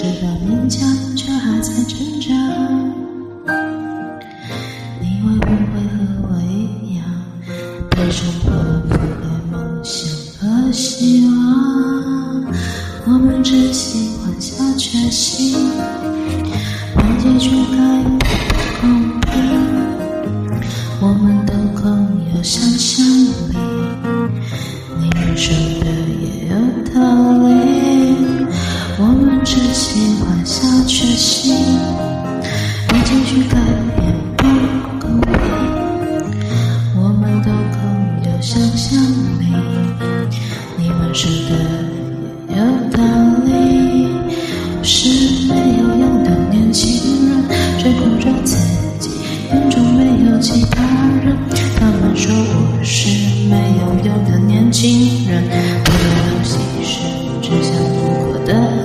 直到勉强却还在挣扎，你会不会和我一样，背负破灭的梦想和希望？我们真心换下决心，把结局改口令，我们都更有想象力。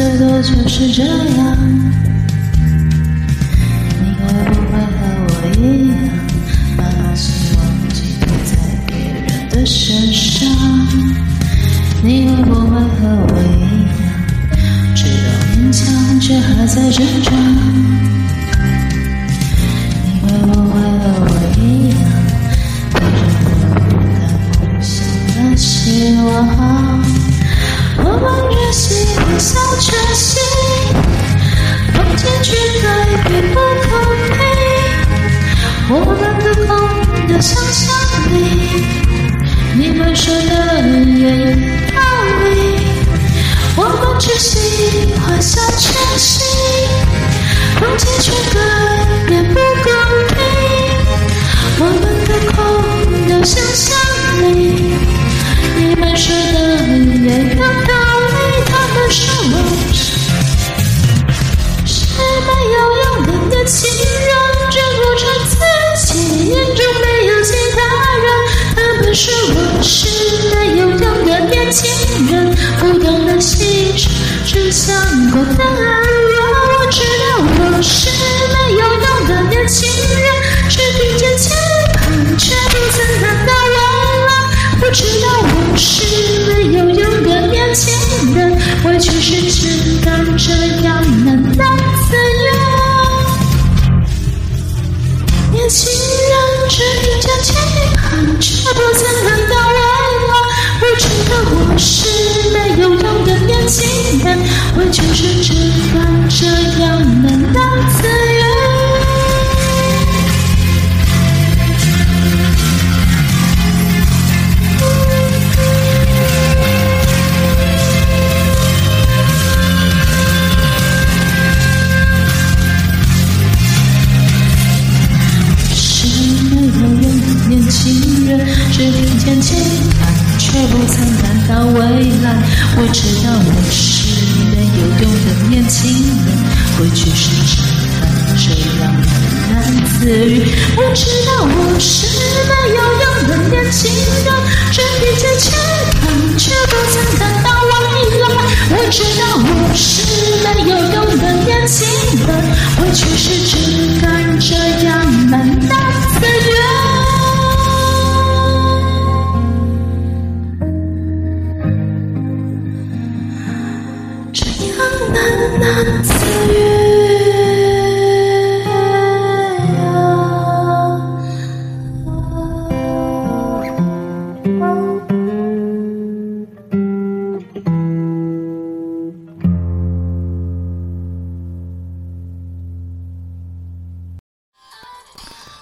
就是这样，你会不会和我一样，把希望寄托在别人的身上？你会不会和我一样，知道勉强却还在挣扎？我们都空的想象力，你们说的有道理。我们只喜欢小确幸，想过得安稳。我知道我是没有用的年轻人，只听见期盼，却不曾看到未来。我知道我是没有用的年轻人，委屈是只敢这样难道自由。年轻人只听见期盼，却不曾看到未来。我知道我是信念，我就是知道这样能到自由。年轻人，委屈是只敢这样难当自由。我知道我是没有用的年轻人，过去是只敢这样喃喃自语。我知道我是没有用的年轻人，只听见期盼，却不曾看到未来。我知道我なする